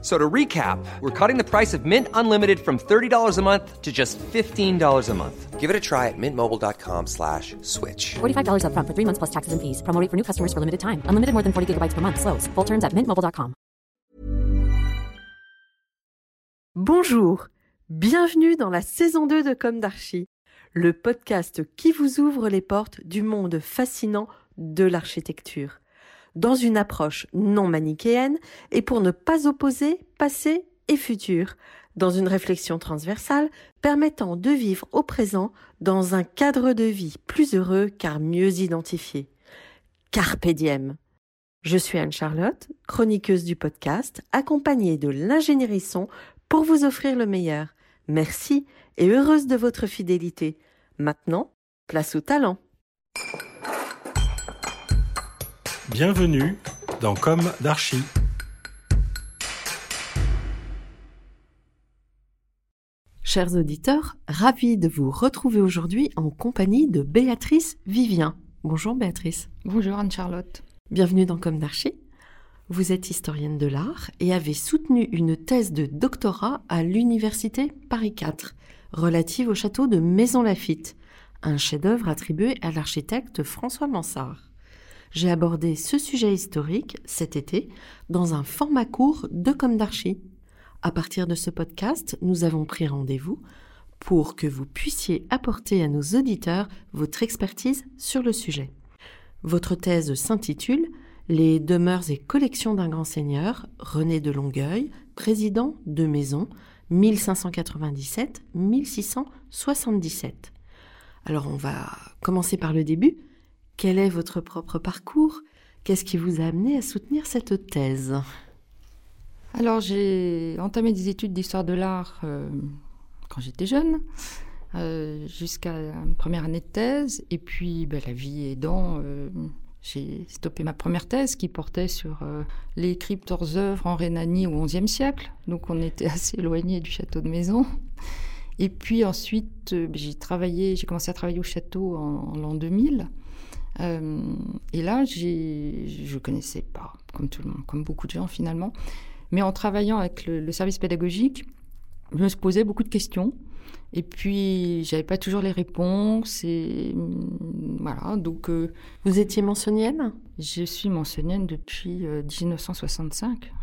So to recap, we're cutting the price of Mint Unlimited from $30 a month to just $15 a month. Give it a try at mintmobile.com slash switch. $45 upfront for three months plus taxes and fees. Promo rate for new customers for limited time. Unlimited more than 40 gigabytes per month. Slows. Full terms at mintmobile.com. Bonjour. Bienvenue dans la saison 2 de Comme d'Archie, le podcast qui vous ouvre les portes du monde fascinant de l'architecture dans une approche non manichéenne et pour ne pas opposer passé et futur, dans une réflexion transversale permettant de vivre au présent dans un cadre de vie plus heureux car mieux identifié. Carpe diem. Je suis Anne-Charlotte, chroniqueuse du podcast, accompagnée de l'ingénierie son pour vous offrir le meilleur. Merci et heureuse de votre fidélité. Maintenant, place au talent. Bienvenue dans Comme d'Archie. Chers auditeurs, ravis de vous retrouver aujourd'hui en compagnie de Béatrice Vivien. Bonjour Béatrice. Bonjour Anne-Charlotte. Bienvenue dans Comme d'Archie. Vous êtes historienne de l'art et avez soutenu une thèse de doctorat à l'Université Paris IV relative au château de Maison-Lafitte, un chef-d'œuvre attribué à l'architecte François Mansart. J'ai abordé ce sujet historique cet été dans un format court de Comme d'Archie. À partir de ce podcast, nous avons pris rendez-vous pour que vous puissiez apporter à nos auditeurs votre expertise sur le sujet. Votre thèse s'intitule Les demeures et collections d'un grand seigneur, René de Longueuil, président de Maison, 1597-1677. Alors on va commencer par le début. Quel est votre propre parcours? Qu'est-ce qui vous a amené à soutenir cette thèse? Alors j'ai entamé des études d'histoire de l'art euh, quand j'étais jeune, euh, jusqu'à une première année de thèse, et puis ben, la vie aidant, euh, j'ai stoppé ma première thèse qui portait sur les cryptes hors œuvre en Rhénanie au XIe siècle, donc on était assez éloigné du château de Maison. Et puis ensuite, euh, j'ai travaillé, j'ai commencé à travailler au château en l'an 2000. Euh, et là, je connaissais pas, comme tout le monde, comme beaucoup de gens finalement. Mais en travaillant avec le, le service pédagogique, je me posais beaucoup de questions. Et puis, j'avais pas toujours les réponses. Et hum, voilà, donc euh, Vous étiez mansonienne? je suis mansonienne depuis euh, 1965.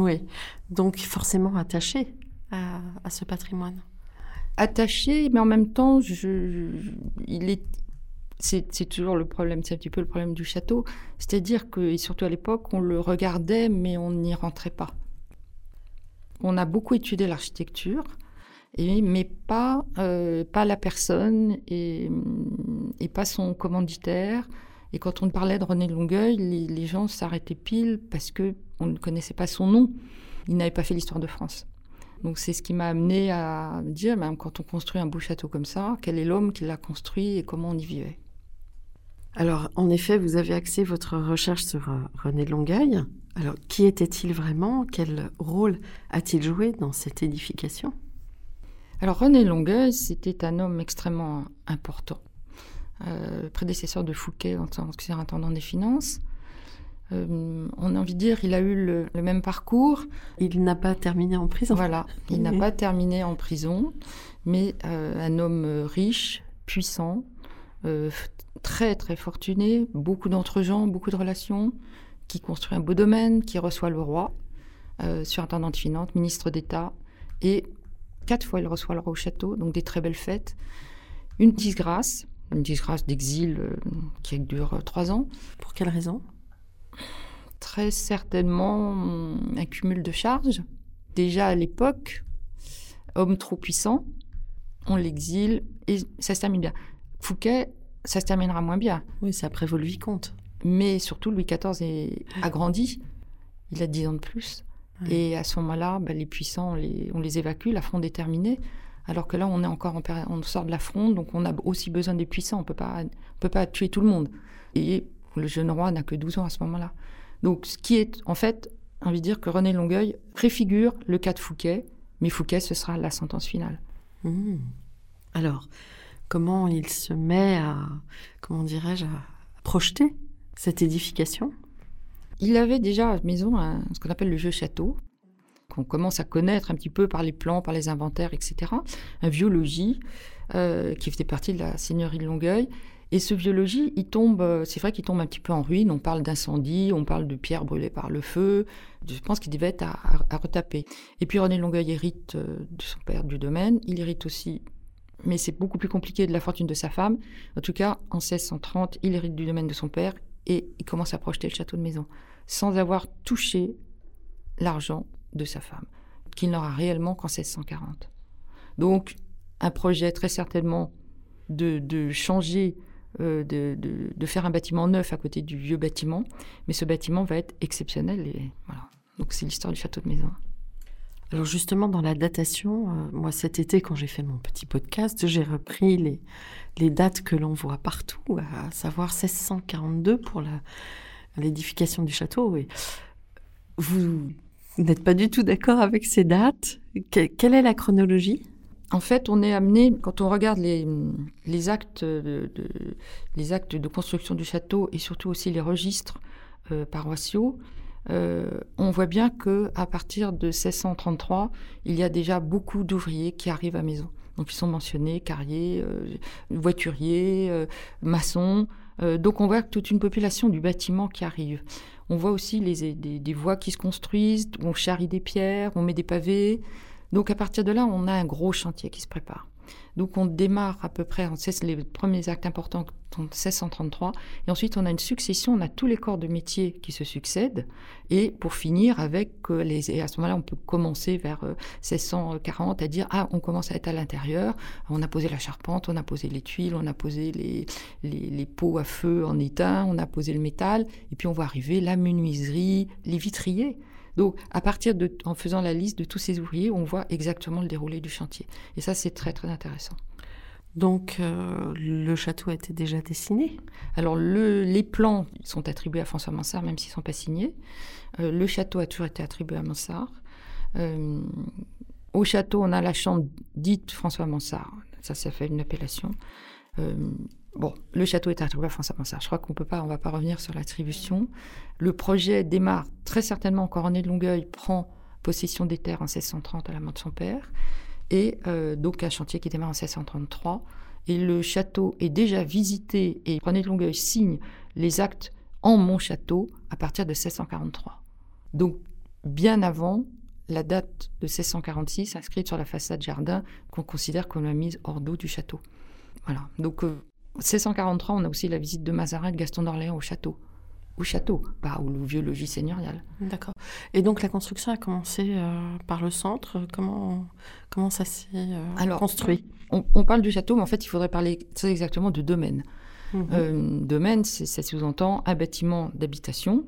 Oui. Donc forcément attachée à, à ce patrimoine? Attachée, mais en même temps, je, je- il est, c'est, toujours le problème, c'est un petit peu le problème du château. C'est-à-dire que, et surtout à l'époque, on le regardait, mais on n'y rentrait pas. On a beaucoup étudié l'architecture, mais pas, euh, pas la personne et, pas son commanditaire. Et quand on parlait de René Longueuil, les, les gens s'arrêtaient pile parce que on ne connaissait pas son nom. Il n'avait pas fait l'histoire de France. Donc c'est ce qui m'a amené à dire, même quand on construit un beau château comme ça, quel est l'homme qui l'a construit et comment on y vivait. Alors, en effet, vous avez axé votre recherche sur euh, René de Longueuil. Alors, qui était-il vraiment? Quel rôle a-t-il joué dans cette édification? Alors René Longueuil, c'était un homme extrêmement important, Euh, prédécesseur de Fouquet en tant que surintendant des finances. Euh, on a envie de dire, il a eu le, le même parcours. Il n'a pas terminé en prison. Voilà, il n'a pas terminé en prison, mais un homme riche, puissant, très très fortuné, beaucoup d'entre-gens, beaucoup de relations, qui construit un beau domaine, qui reçoit le roi, euh, surintendant de finances, ministre d'État, et quatre fois il reçoit le roi au château, donc des très belles fêtes. Une disgrâce, une disgrâce d'exil euh, qui dure euh, trois ans, Pour quelle raison? Très certainement un cumul de charges. Déjà à l'époque, homme trop puissant, on l'exile et ça se termine bien. Fouquet, ça se terminera moins bien. Oui, c'est après vos le vicomte. Mais surtout, Louis XIV est agrandi. Il a 10 ans de plus. Ouais. Et à ce moment-là, bah, les puissants, on les, on les évacue, la fronde est terminée. Alors que là, on est encore en on sort de la fronde, donc on a aussi besoin des puissants. On peut pas, on peut pas tuer tout le monde. Et le jeune roi n'a que 12 ans à ce moment-là. Donc, ce qui est, en fait, envie de dire que René Longueuil préfigure le cas de Fouquet, mais Fouquet, ce sera la sentence finale. Mmh. Alors, comment il se met à, comment dirais-je, à projeter cette édification? Il avait déjà à la maison ce qu'on appelle le jeu château, qu'on commence à connaître un petit peu par les plans, par les inventaires, etc. Un vieux logis euh, qui faisait partie de la seigneurie de Longueuil. Et ce vieux logis, il tombe, euh, c'est vrai qu'il tombe un petit peu en ruine. On parle d'incendie, on parle de pierres brûlées par le feu. Je pense qu'il devait être à, à- à retaper. Et puis René Longueuil hérite euh, de son père du domaine. Il hérite aussi, mais c'est beaucoup plus compliqué, de la fortune de sa femme. En tout cas, en 1630, il hérite du domaine de son père et il commence à projeter le château de maison sans avoir touché l'argent de sa femme, qu'il n'aura réellement qu'en 1640. Donc, un projet très certainement de, changer, euh, de faire un bâtiment neuf à côté du vieux bâtiment, mais ce bâtiment va être exceptionnel. Et voilà. Donc, c'est l'histoire du château de maison. Alors justement, dans la datation, euh, moi cet été, quand j'ai fait mon petit podcast, j'ai repris les, dates que l'on voit partout, à savoir 1642 pour l'édification du château. Vous n'êtes pas du tout d'accord avec ces dates Que- Quelle est la chronologie? En fait, on est amené, quand on regarde les, actes, de, de- les actes de construction du château et surtout aussi les registres euh, paroissiaux, euh, on voit bien que à partir de 1633, il y a déjà beaucoup d'ouvriers qui arrivent à Maison. Donc ils sont mentionnés, carriers, euh, voituriers, euh, maçons. Donc on voit toute une population du bâtiment qui arrive. On voit aussi les, des, voies qui se construisent, on charrie des pierres, on met des pavés. Donc à partir de là, on a un gros chantier qui se prépare. Donc on démarre à peu près, on sait les premiers actes importants en 1633, et ensuite on a une succession, on a tous les corps de métier qui se succèdent, et pour finir avec euh, les, et à ce moment-là on peut commencer vers euh, 1640 à dire ah on commence à être à l'intérieur, on a posé la charpente, on a posé les tuiles, on a posé les, les, les pots à feu en étain, on a posé le métal, et puis on va arriver la menuiserie, les vitriers. Donc, à partir de, en faisant la liste de tous ces ouvriers, on voit exactement le déroulé du chantier. Et ça, c'est très, très intéressant. Donc euh, le château a été déjà dessiné Alors, le- les plans sont attribués à François Mansart, même s'ils ne sont pas signés. Euh, le château a toujours été attribué à Mansart. Euh, au château, on a la chambre dite François Mansart. Ça, ça fait une appellation. Bon, le château est attribué à François Mansart. Je crois qu'on peut pas, on va pas revenir sur l'attribution. Le projet démarre très certainement quand René de Longueuil prend possession des terres en 1630 à la mort de son père. Et euh, donc un chantier qui démarre en 1633. Et le château est déjà visité et René de Longueuil signe les actes en mon château à partir de 1643. Donc bien avant la date de 1646 inscrite sur la façade jardin qu'on considère comme la mise hors d'eau du château. Voilà. Donc euh, 1643, on a aussi la visite de Mazarin et de Gaston d'Orléans au château. Au château, pas au vieux logis seigneurial. D'accord. Et donc la construction a commencé euh, par le centre. Comment, comment ça s'est euh, construit? On, on parle du château, mais en fait, il faudrait parler très exactement de domaine. Mhm. Euh, domaine, c'est- ça sous-entend un bâtiment d'habitation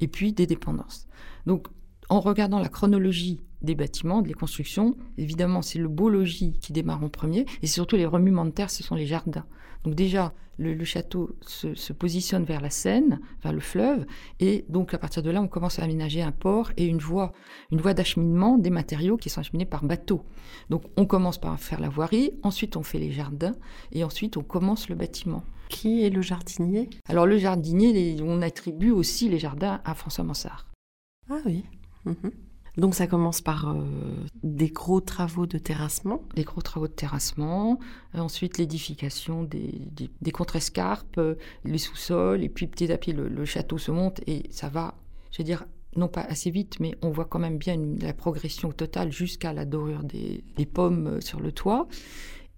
et puis des dépendances. Donc, en regardant la chronologie des bâtiments, des constructions, évidemment, c'est le beau logis qui démarre en premier, et surtout les remuements de terre, ce sont les jardins. Donc déjà, le, le château se, se positionne vers la Seine, vers le fleuve, et donc à partir de là, on commence à aménager un port et une voie, une voie d'acheminement des matériaux qui sont acheminés par bateau. Donc on commence par faire la voirie, ensuite on fait les jardins, et ensuite on commence le bâtiment. Qui est le jardinier? Alors le jardinier, les- on attribue aussi les jardins à François Mansart. Ah oui. Mhm. Donc ça commence par euh, des gros travaux de terrassement. Les gros travaux de terrassement, euh, ensuite l'édification des, des, des contrescarpes, euh, les sous-sols, et puis petit à petit le, château se monte et ça va, je veux dire, non pas assez vite, mais on voit quand même bien la progression totale jusqu'à la dorure des, des pommes sur le toit.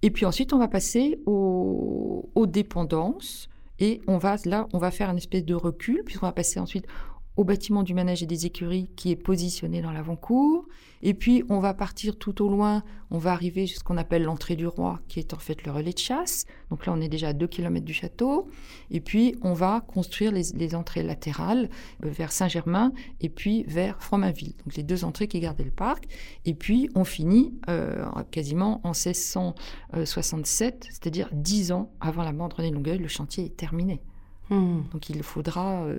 Et puis ensuite, on va passer aux, aux dépendances et on va là, on va faire une espèce de recul puisqu'on va passer ensuite au bâtiment du manège et des écuries qui est positionné dans l'avant-cour. Et puis, on va partir tout au loin, on va arriver jusqu'à ce qu'on appelle l'entrée du roi, qui est en fait le relais de chasse. Donc là, on est déjà à 2 km du château. Et puis, on va construire les, entrées latérales euh, vers Saint-Germain et puis vers Fromainville. Donc les deux entrées qui gardaient le parc. Et puis, on finit euh, quasiment en 1667, c'est-à-dire 10 ans avant la mort de René Longueuil, le chantier est terminé. Hmm. Donc il faudra euh,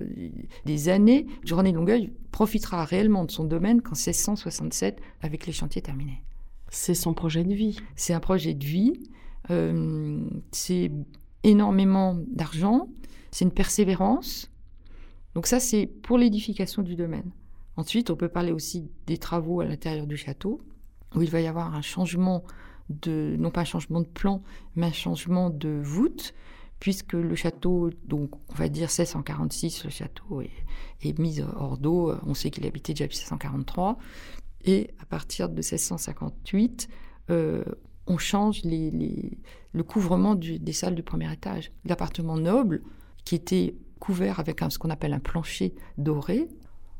des années. René Longueuil profitera réellement de son domaine qu'en 1667, avec les chantiers terminés. C'est son projet de vie. C'est un projet de vie. euh, c'est énormément d'argent. C'est une persévérance. Donc ça, c'est pour l'édification du domaine. Ensuite, on peut parler aussi des travaux à l'intérieur du château, où il va y avoir un changement de, non pas un changement de plan, mais un changement de voûte, puisque le château, donc on va dire 1646, le château est, mis hors d'eau. On sait qu'il habitait déjà depuis 1643. Et à partir de 1658, euh, on change le couvrement des salles du premier étage. L'appartement noble, qui était couvert avec ce qu'on appelle un plancher doré,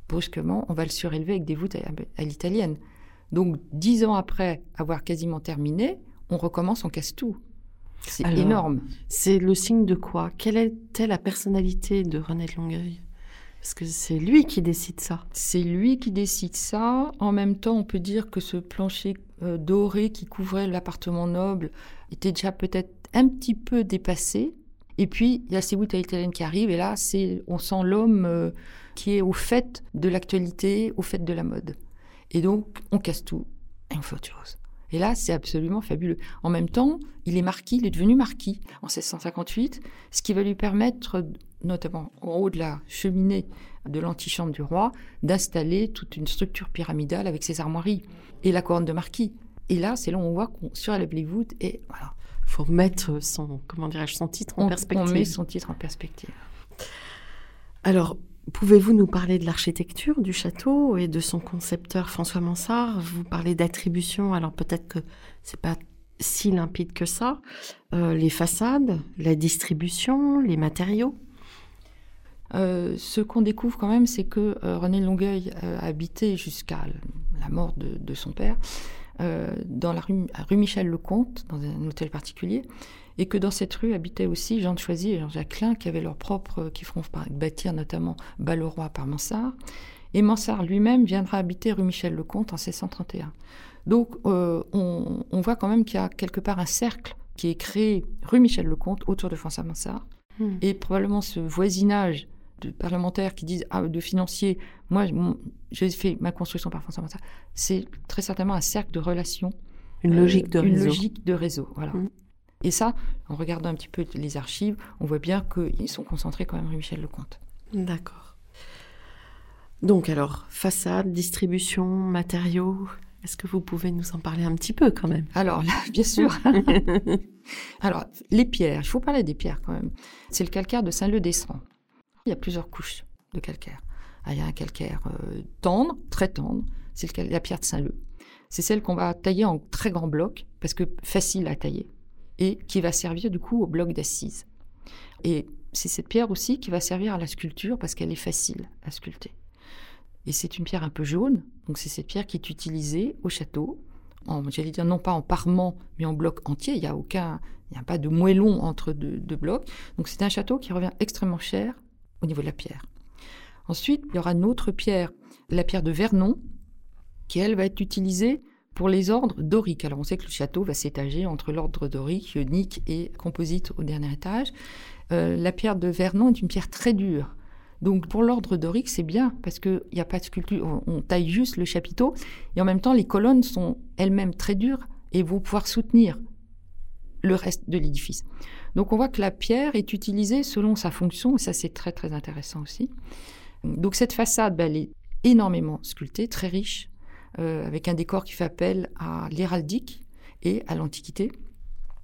brusquement, on va le surélever avec des voûtes à, à l'italienne. Donc, dix ans après avoir quasiment terminé, on recommence, on casse tout. C'est Alors, énorme. C'est le signe de quoi? Quelle était la personnalité de René de Longueuil? Parce que c'est lui qui décide ça. C'est lui qui décide ça. En même temps, on peut dire que ce plancher euh, doré qui couvrait l'appartement noble était déjà peut-être un petit peu dépassé. Et puis, il y a ces l'italienne qui arrivent, et là, c'est, on sent l'homme euh, qui est au fait de l'actualité, au fait de la mode. Et donc, on casse tout, et on fait autre chose. Et là, c'est absolument fabuleux. En même temps, il est marquis, il est devenu marquis en 1658, ce qui va lui permettre, notamment en haut de la cheminée de l'antichambre du roi, d'installer toute une structure pyramidale avec ses armoiries et la couronne de marquis. Et là, c'est là où on voit qu'on les voûtes et voilà, faut mettre son, comment dirais-je, son titre en on, perspective. on met son titre en perspective. Alors, pouvez-vous nous parler de l'architecture du château et de son concepteur François Mansart? Vous parlez d'attribution, alors peut-être que c'est pas si limpide que ça. Euh, les façades, la distribution, les matériaux? Euh, ce qu'on découvre quand même, c'est que euh, René Longueuil a habité jusqu'à la mort de, son père dans la rue, à rue Michel-le-Comte, dans un hôtel particulier, et que dans cette rue habitaient aussi Jean de Choisy et Jean-Jacques Klein, qui avaient leur propre, qui feront bâtir notamment Balleroy par Mansart. Et Mansart lui-même viendra habiter rue Michel-le-Comte en 1631. Donc euh, on, on voit quand même qu'il y a quelque part un cercle qui est créé rue Michel-le-Comte autour de François Mansart. Hmm. Et probablement ce voisinage de parlementaires qui disent, ah, de financiers, moi, j'ai fait ma construction par François Mansart, c'est très certainement un cercle de relations. Une euh, logique de Une réseau. logique de réseau, voilà. Mm. Et ça, en regardant un petit peu les archives, on voit bien qu'ils sont concentrés quand même rue Michel-le-Comte. D'accord. Donc alors, façade, distribution, matériaux. Est-ce que vous pouvez nous en parler un petit peu quand même? Alors là, bien sûr. Alors, les pierres, il faut parler des pierres quand même. C'est le calcaire de Saint-Leu-d'Esserand. Il y a plusieurs couches de calcaire. Ah, il y a un calcaire euh, tendre, très tendre, c'est la pierre de Saint-Leu. C'est celle qu'on va tailler en très grands blocs, parce que facile à tailler, et qui va servir du coup au bloc d'assises. Et c'est cette pierre aussi qui va servir à la sculpture, parce qu'elle est facile à sculpter. Et c'est une pierre un peu jaune, donc c'est cette pierre qui est utilisée au château j'allais dire non pas en parement, mais en bloc entier. Il n'y a aucun, il n'y a pas de moellon entre deux, deux blocs. Donc c'est un château qui revient extrêmement cher au niveau de la pierre. Ensuite, il y aura une autre pierre, la pierre de Vernon, qui elle va être utilisée pour les ordres doriques. Alors on sait que le château va s'étager entre l'ordre dorique, ionique et composite au dernier étage. Euh, la pierre de Vernon est une pierre très dure. Donc pour l'ordre dorique, c'est bien parce qu'il n'y a pas de sculpture, on, taille juste le chapiteau et en même temps les colonnes sont elles-mêmes très dures et vont pouvoir soutenir le reste de l'édifice. Donc on voit que la pierre est utilisée selon sa fonction et ça c'est très très intéressant aussi. Donc cette façade, ben, elle est énormément sculptée, très riche, euh, avec un décor qui fait appel à l'héraldique et à l'Antiquité,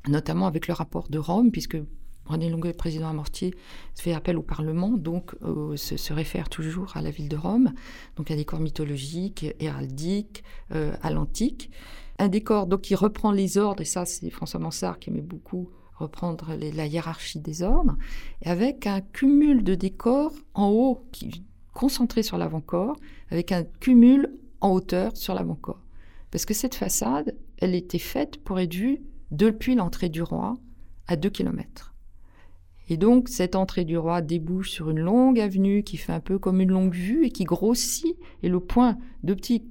notamment avec le rapport de Rome, puisque René Longueuil, président à Mortier, fait appel au Parlement, donc euh, se, réfère toujours à la ville de Rome, donc un décor mythologique, héraldique, euh, à l'antique. Un décor donc qui reprend les ordres, et ça c'est François Mansart qui aimait beaucoup reprendre la hiérarchie des ordres, et avec un cumul de décors en haut, qui concentré sur l'avant-corps, avec un cumul en hauteur sur l'avant-corps. Parce que cette façade, elle était faite pour être vue depuis l'entrée du roi à 2 km. Et donc, cette entrée du roi débouche sur une longue avenue qui fait un peu comme une longue vue et qui grossit. Et le point d'optique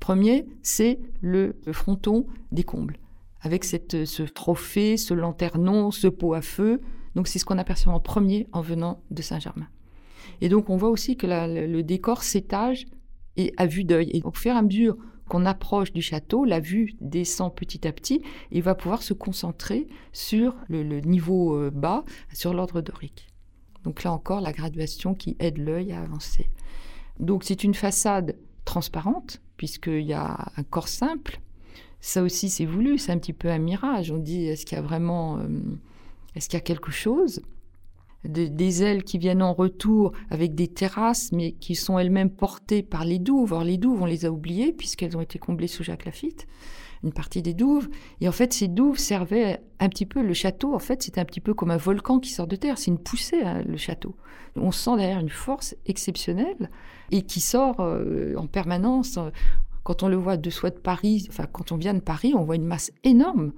premier, c'est le, fronton des combles. Avec cette, ce trophée, ce lanternon, ce pot à feu Donc c'est ce qu'on aperçoit en premier en venant de Saint-Germain. Et donc on voit aussi que le décor s'étage et à vue d'œil. Et au fur et à mesure qu'on approche du château, la vue descend petit à petit et va pouvoir se concentrer sur le, niveau euh, bas, sur l'ordre dorique. Donc là encore, la graduation qui aide l'œil à avancer. Donc c'est une façade transparente, puisqu'il y a un corps simple. Ça aussi, c'est voulu, c'est un petit peu un mirage. On dit, est-ce qu'il y a vraiment... euh, est-ce qu'il y a quelque chose? Des- ailes qui viennent en retour avec des terrasses, mais qui sont elles-mêmes portées par les douves. Or, les douves, on les a oubliées, puisqu'elles ont été comblées sous Jacques Lafitte, une partie des douves. Et en fait, ces douves servaient un petit peu... Le château, en fait, c'était un petit peu comme un volcan qui sort de terre. C'est une poussée, hein, le château. On sent derrière une force exceptionnelle et qui sort euh, en permanence. Quand on le voit de soit de Paris, enfin quand on vient de Paris, on voit une masse énorme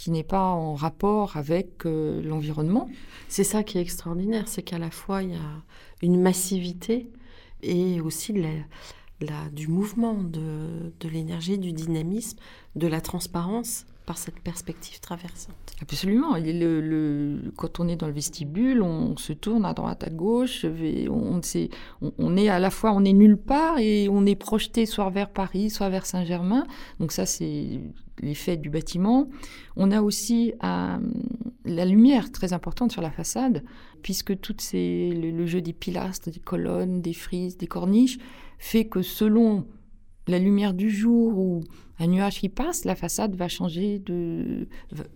qui n'est pas en rapport avec euh, l'environnement. C'est ça qui est extraordinaire, c'est qu'à la fois il y a une massivité et aussi du mouvement, de l'énergie, du dynamisme, de la transparence cette perspective traversante. Absolument. Quand on est dans le vestibule, on se tourne à droite, à gauche. On, est à la fois, on est nulle part et on est projeté soit vers Paris, soit vers Saint-Germain. Donc ça, c'est l'effet du bâtiment. On a aussi euh, la lumière très importante sur la façade, puisque tout le, le jeu des pilastres, des colonnes, des frises, des corniches, fait que selon la lumière du jour ou un nuage qui passe, la façade va changer de,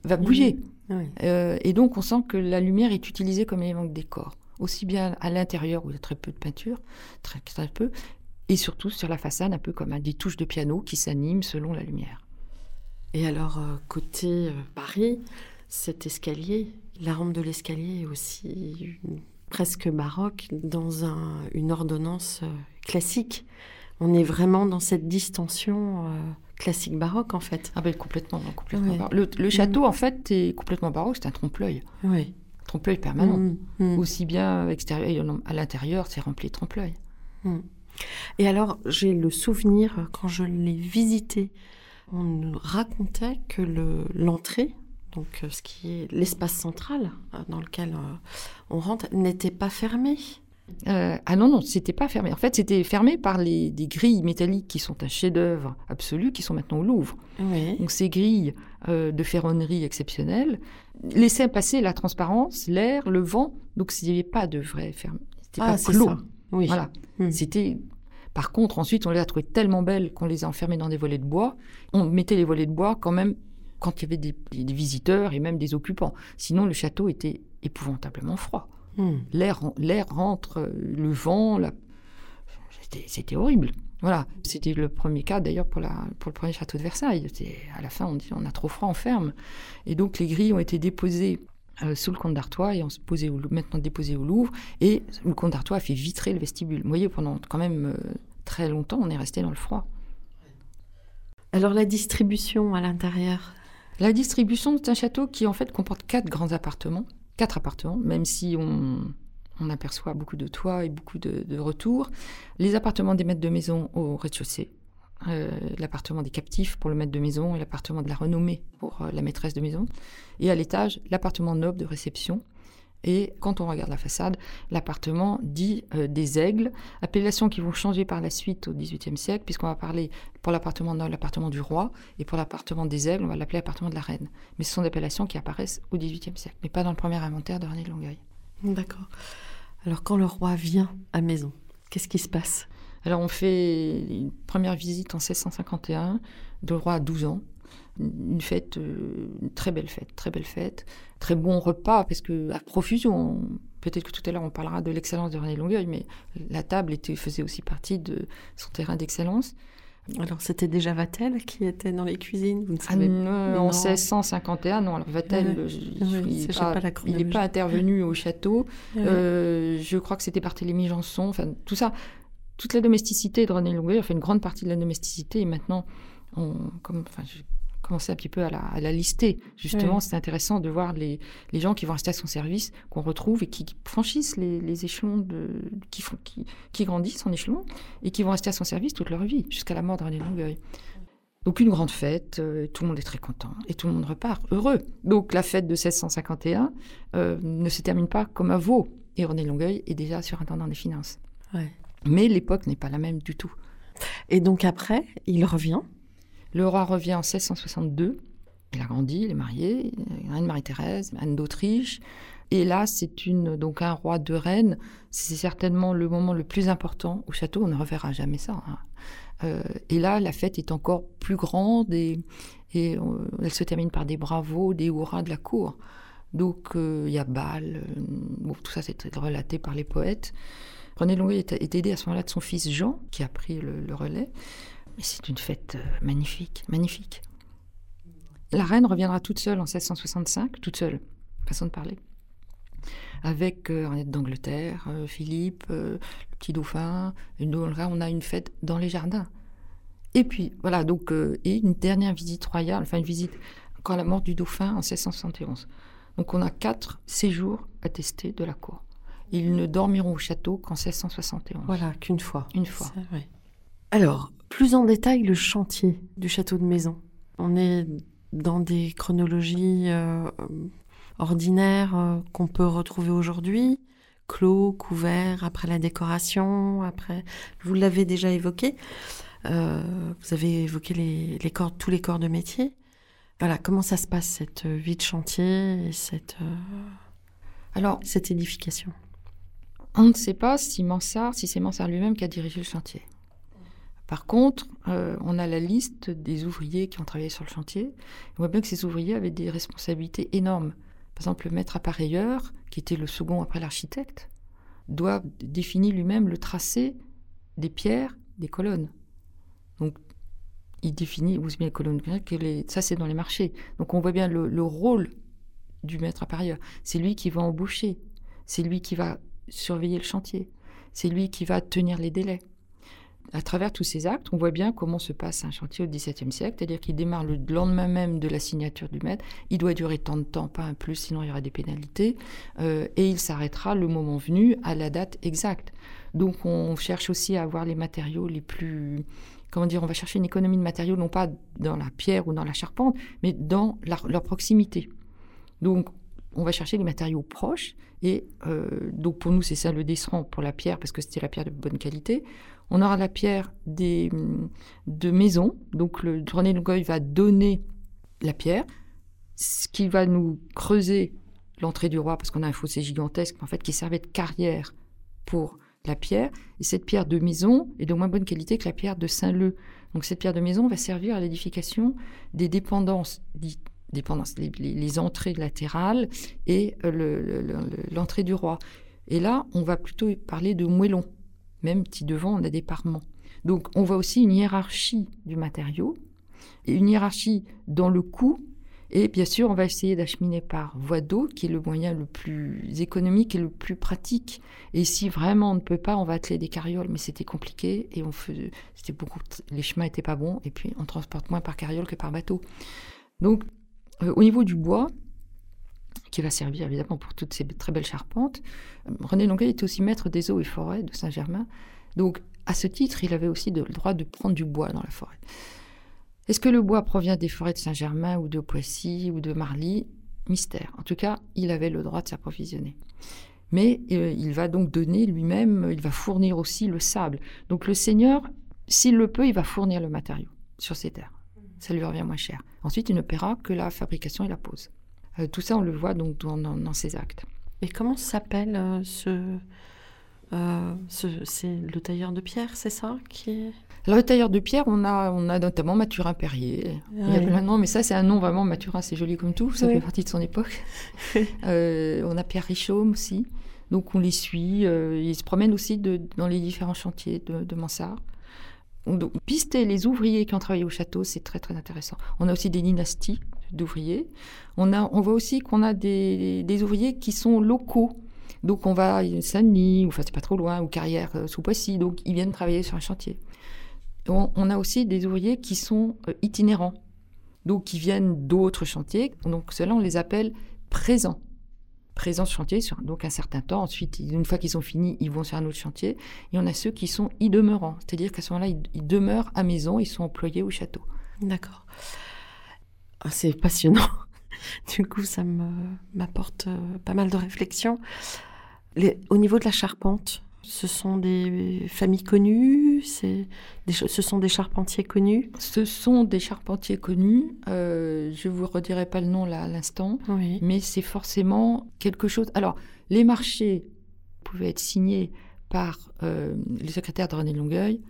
va, bouger. Oui. Euh, et donc, on sent que la lumière est utilisée comme élément de décor, aussi bien à l'intérieur où il y a très peu de peinture, très, très peu, et surtout sur la façade, un peu comme des touches de piano qui s'animent selon la lumière. Et alors, euh, côté euh, Paris, cet escalier, la rampe de l'escalier est aussi une- presque baroque dans un- une ordonnance classique. On est vraiment dans cette distension euh, classique baroque, en fait. Ah ben complètement, complètement Ouais. Le, le château, en fait, est complètement baroque, c'est un trompe-l'œil. Oui. Trompe-l'œil permanent. Mm, mm. Aussi bien extérieur, à l'intérieur, c'est rempli de trompe-l'œil. Et alors, j'ai le souvenir, quand je l'ai visité, on nous racontait que le- l'entrée, donc euh, ce qui est l'espace central euh, dans lequel on rentre, n'était pas fermée. Euh, ah non, non, c'était pas fermé. En fait, c'était fermé par les, des grilles métalliques qui sont un chef-d'œuvre absolu, qui sont maintenant au Louvre. Oui. Donc ces grilles euh, de ferronnerie exceptionnelles laissaient passer la transparence, l'air, le vent. Donc il n'y avait pas de vrai ferme. C'était Ah, pas clos. ça. Oui. Voilà. Mm. C'était. Par contre, ensuite, on les a trouvées tellement belles qu'on les a enfermées dans des volets de bois. On mettait les volets de bois quand même quand il y avait des, des visiteurs et même des occupants. Sinon, le château était épouvantablement froid. Mm. L'air, l'air rentre, euh, le vent, la... c'était, c'était horrible. Voilà, c'était le premier cas d'ailleurs pour, la, pour le premier château de Versailles. C'est- à la fin, on dit on a trop froid, on ferme. Et donc les grilles ont été déposées euh, sous le comte d'Artois et ont se au, Lou- maintenant déposées au Louvre. Et le comte d'Artois a fait vitrer le vestibule. Vous voyez, pendant quand même euh, très longtemps, on est resté dans le froid. Alors la distribution à l'intérieur? La distribution, c'est un château qui en fait comporte quatre grands appartements, quatre appartements, même si on, aperçoit beaucoup de toits et beaucoup de, de retours. Les appartements des maîtres de maison au rez-de-chaussée, euh, l'appartement des captifs pour le maître de maison et l'appartement de la renommée pour euh, la maîtresse de maison. Et à l'étage, l'appartement noble de réception. Et quand on regarde la façade, l'appartement dit euh, des aigles, appellation qui vont changer par la suite au XVIIIe siècle, puisqu'on va parler pour l'appartement noble, l'appartement du roi, et pour l'appartement des aigles, on va l'appeler appartement de la reine. Mais ce sont des appellations qui apparaissent au XVIIIe siècle, mais pas dans le premier inventaire de René de Longueuil. D'accord. Alors quand le roi vient à maison, qu'est-ce qui se passe? Alors on fait une première visite en 1651, le roi a 12 ans, une fête, euh, une très belle fête, très belle fête, très bon repas, parce que à profusion, on- peut-être que tout à l'heure on parlera de l'excellence de René Longueuil, mais la table était, faisait aussi partie de son terrain d'excellence. Alors c'était déjà Vatel qui était dans les cuisines, vous ne Ah, savez non, en non. 1651, non, alors Vatel, je- Ouais, il n'est pas, intervenu au château. Euh, je crois que c'était Barthélemy Janson, enfin tout ça, toute la domesticité de René Longueuil, enfin une grande partie de la domesticité, et maintenant, on, comme, enfin, commencé un petit peu à la, à la lister. Justement, c'est intéressant de voir les, les gens qui vont rester à son service, qu'on retrouve et qui franchissent les, les échelons, de, qui, font, qui, qui grandissent en échelons et qui vont rester à son service toute leur vie, jusqu'à la mort de René Longueuil. Donc une grande fête, euh, tout le monde est très content et tout le monde repart heureux. Donc la fête de 1651 euh, ne se termine pas comme à Vaux. Et René Longueuil est déjà surintendant des finances. Ouais. Mais l'époque n'est pas la même du tout. Et donc après, il revient. Le roi revient en 1662. Il a grandi, il est marié, il a Reine Marie-Thérèse, Anne d'Autriche. Et là, c'est une donc un roi de Rennes. C'est certainement le moment le plus important au château. On ne reverra jamais ça. hein. Euh, et là, la fête est encore plus grande et, et, euh, elle se termine par des bravos, des hurrahs de la cour. Donc euh, il y a bal. tout ça, c'est relaté par les poètes. René Longueuil est, aidé à ce moment-là de son fils Jean, qui a pris le relais. Mais c'est une fête euh, magnifique, magnifique. La reine reviendra toute seule en 1665, toute seule, façon de parler, avec euh, Henriette d'Angleterre, euh, Philippe, euh, le petit dauphin. Et nous, on a une fête dans les jardins. Et puis, voilà, donc, euh, et une dernière visite royale, enfin une visite quand la mort du dauphin en 1671. Donc, on a quatre séjours attestés de la cour. Ils ne dormiront au château qu'en 1671. Voilà, qu'une fois. Une fois. Alors, plus en détail, le chantier du château de Maison. On est dans des chronologies euh, ordinaires euh, qu'on peut retrouver aujourd'hui, clos, couvert, après la décoration, après. Vous l'avez déjà évoqué. Euh, vous avez évoqué les, les corps, tous les corps de métier. Voilà, comment ça se passe cette vie de chantier et cette, Alors, cette édification? On ne sait pas si Mansart, si c'est Mansart lui-même qui a dirigé le chantier. Par contre, euh, on a la liste des ouvriers qui ont travaillé sur le chantier. On voit bien que ces ouvriers avaient des responsabilités énormes. Par exemple, le maître appareilleur, qui était le second après l'architecte, doit définir lui-même le tracé des pierres, des colonnes. Donc, il définit aussi bien les colonnes que. Ça, c'est dans les marchés. Donc, on voit bien le, le rôle du maître appareilleur. C'est lui qui va embaucher. C'est lui qui va surveiller le chantier. C'est lui qui va tenir les délais. À travers tous ces actes, on voit bien comment se passe un chantier au XVIIe siècle, c'est-à-dire qu'il démarre le lendemain même de la signature du maître. Il doit durer tant de temps, pas un plus, sinon il y aura des pénalités. Euh, et il s'arrêtera le moment venu à la date exacte. Donc on cherche aussi à avoir les matériaux les plus comment dire, on va chercher une économie de matériaux, non pas dans la pierre ou dans la charpente, mais dans leur proximité. Donc, on va chercher les matériaux proches. Et euh, donc, pour nous, c'est ça le desseran pour la pierre, parce que c'était la pierre de bonne qualité. On aura la pierre des, hum, de maison. Donc, le René Longueuil va donner la pierre, ce qui va nous creuser l'entrée du roi, parce qu'on a un fossé gigantesque, en fait, qui servait de carrière pour la pierre. Et cette pierre de maison est de moins bonne qualité que la pierre de Saint-Leu. Donc cette pierre de maison va servir à l'édification des dépendances, les, entrées latérales et euh, le- le- le- l'entrée du roi. Et là, on va plutôt parler de moellons, même si devant on a des parements. Donc on voit aussi une hiérarchie du matériau et une hiérarchie dans le coût. Et bien sûr, on va essayer d'acheminer par voie d'eau, qui est le moyen le plus économique et le plus pratique. Et si vraiment on ne peut pas, on va atteler des carrioles, mais c'était compliqué et on faisait, c'était beaucoup, les chemins étaient pas bons et puis on transporte moins par carriole que par bateau. Donc, euh, au niveau du bois, qui va servir évidemment pour toutes ces très belles charpentes, euh, René Longueuil était aussi maître des eaux et forêts de Saint-Germain. Donc, à ce titre, il avait aussi le droit de prendre du bois dans la forêt. Est-ce que le bois provient des forêts de Saint-Germain ou de Poissy ou de Marly? Mystère. En tout cas, il avait le droit de s'approvisionner. Mais euh, il va donc donner lui-même, il va fournir aussi le sable. Donc le seigneur, s'il le peut, il va fournir le matériau sur ses terres. Ça lui revient moins cher. Ensuite, il ne paiera que la fabrication et la pose. Euh, tout ça, on le voit donc dans, dans- dans ses actes. Et comment s'appelle euh, ce, euh, ce- C'est le tailleur de pierre, c'est ça qui. Alors, le tailleur de pierre, on a, on a notamment Mathurin Perrier. Il y a plein de noms, mais ça, c'est un nom vraiment, Mathurin, c'est joli comme tout, ça Ouais. fait partie de son époque. Euh, on a Pierre Richaume aussi. Donc, on les suit. euh, ils se promènent aussi de- dans les différents chantiers de, de Mansart. Donc, pister les ouvriers qui ont travaillé au château, c'est très, très intéressant. On a aussi des dynasties d'ouvriers. On, on voit aussi qu'on a des, des ouvriers qui sont locaux. Donc, on va à Saint-Denis, ou enfin, c'est pas trop loin, ou Carrière euh, sous Poissy. Donc, ils viennent travailler sur un chantier. On, a aussi des ouvriers qui sont euh, itinérants, donc qui viennent d'autres chantiers. Donc ceux-là, on les appelle présents. Présents sur chantier, sur donc un certain temps. Ensuite, une fois qu'ils ont fini, ils vont sur un autre chantier. Et on a ceux qui sont y demeurants, c'est-à-dire qu'à ce moment-là, ils, ils demeurent à maison, ils sont employés au château. D'accord. Ah, c'est passionnant. Du coup, ça m'apporte euh, pas mal de réflexions. Les- au niveau de la charpente, ce sont des familles connues, c'est ce sont des charpentiers connus? Ce sont des charpentiers connus. euh, je vous redirai pas le nom là à l'instant, Oui. mais c'est forcément quelque chose. Alors, les marchés pouvaient être signés par euh, le secrétaire de René de Longueuil,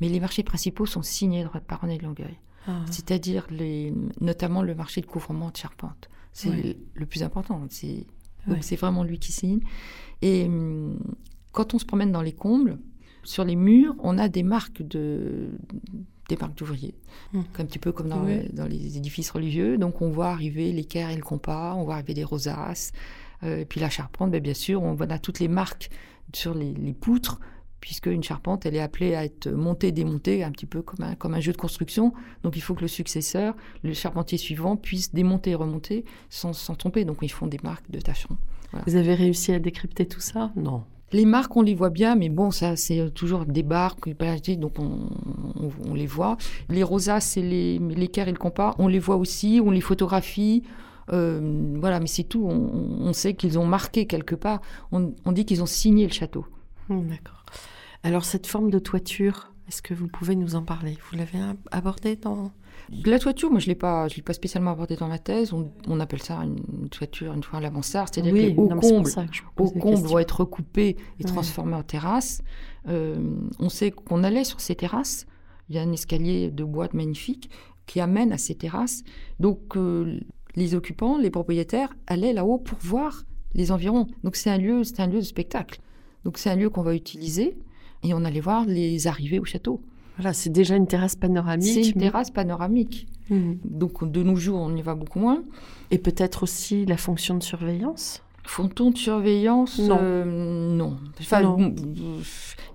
mais les marchés principaux sont signés par René de Longueuil. Ah, C'est-à-dire les, notamment le marché de couvrement de charpente. C'est Oui. le plus important. C'est vraiment lui qui signe. Et hum, quand on se promène dans les combles, sur les murs, on a des marques de des marques d'ouvriers, Mm. un petit peu comme dans, Oui. dans les édifices religieux. Donc on voit arriver l'équerre et le compas, on voit arriver des rosaces, euh, et puis la charpente, ben, bien sûr, on a toutes les marques sur les, les poutres, puisque une charpente, elle est appelée à être montée, démontée, un petit peu comme un, comme un jeu de construction. Donc il faut que le successeur, le charpentier suivant, puisse démonter et remonter sans, sans tromper. Donc ils font des marques de tâcherons. Vous avez réussi à décrypter tout ça? Non. Les marques, on les voit bien, mais bon, ça, c'est toujours des barques, donc on, on- on les voit. Les rosaces et les, l'équerre et le compas, on les voit aussi, on les photographie. euh, voilà, mais c'est tout. On, on sait qu'ils ont marqué quelque part. On, on dit qu'ils ont signé le château. Hmm, D'accord. Alors cette forme de toiture, est-ce que vous pouvez nous en parler? Vous l'avez ab- abordé dans... La toiture, moi, je l'ai pas, je l'ai pas spécialement abordée dans ma thèse. On, on appelle ça une toiture, une fois à la mansarde, c'est-à-dire que les hauts combles combles vont être recoupés et Ouais. transformés en terrasses. Euh, on sait qu'on allait sur ces terrasses. Il y a un escalier de bois magnifique qui amène à ces terrasses. Donc, euh, les occupants, les propriétaires allaient là-haut pour voir les environs. Donc, c'est un lieu, c'est un lieu de spectacle. Donc, c'est un lieu qu'on va utiliser et on allait voir les arrivées au château. Voilà, c'est déjà une terrasse panoramique. C'est une mais- terrasse panoramique. Mhm. Donc, de nos jours, on y va beaucoup moins. Et peut-être aussi la fonction de surveillance? Font-on de surveillance Non. euh, non. Enfin, Non. il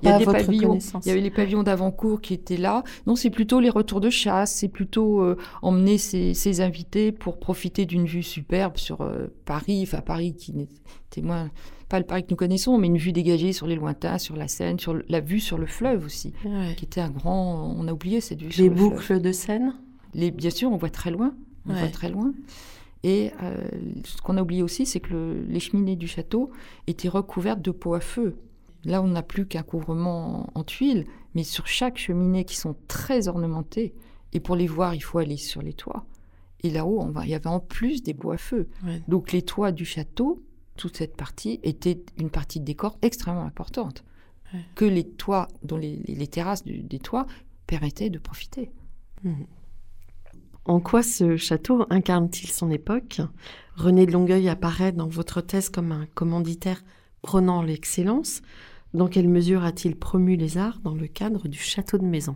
y Pas a à des votre pavillons. connaissance. Il y avait les pavillons d'avant-cour qui étaient là. Non, c'est plutôt les retours de chasse. C'est plutôt euh, emmener ses, ses invités pour profiter d'une vue superbe sur euh, Paris. Enfin, Paris qui n'était moins pas le Paris que nous connaissons, mais une vue dégagée sur les lointains, sur la Seine, sur le- la vue sur le fleuve aussi, Ouais. qui était un grand. On a oublié cette vue. sur Les fleuve. boucles de Seine Les, bien sûr, on voit très loin. On Ouais. voit très loin. Et euh, ce qu'on a oublié aussi, c'est que le- les cheminées du château étaient recouvertes de pots à feu. Là, on n'a plus qu'un couvrement en, en tuiles, mais sur chaque cheminée qui sont très ornementées. Et pour les voir, il faut aller sur les toits. Et là-haut, il y avait en plus des pots à feu. Ouais. Donc les toits du château, toute cette partie, était une partie de décor extrêmement importante. Ouais. Que les toits, dont les, terrasses du- des toits permettaient de profiter. En quoi ce château incarne-t-il son époque? René de Longueuil apparaît dans votre thèse comme un commanditaire prônant l'excellence. Dans quelle mesure a-t-il promu les arts dans le cadre du château de maison?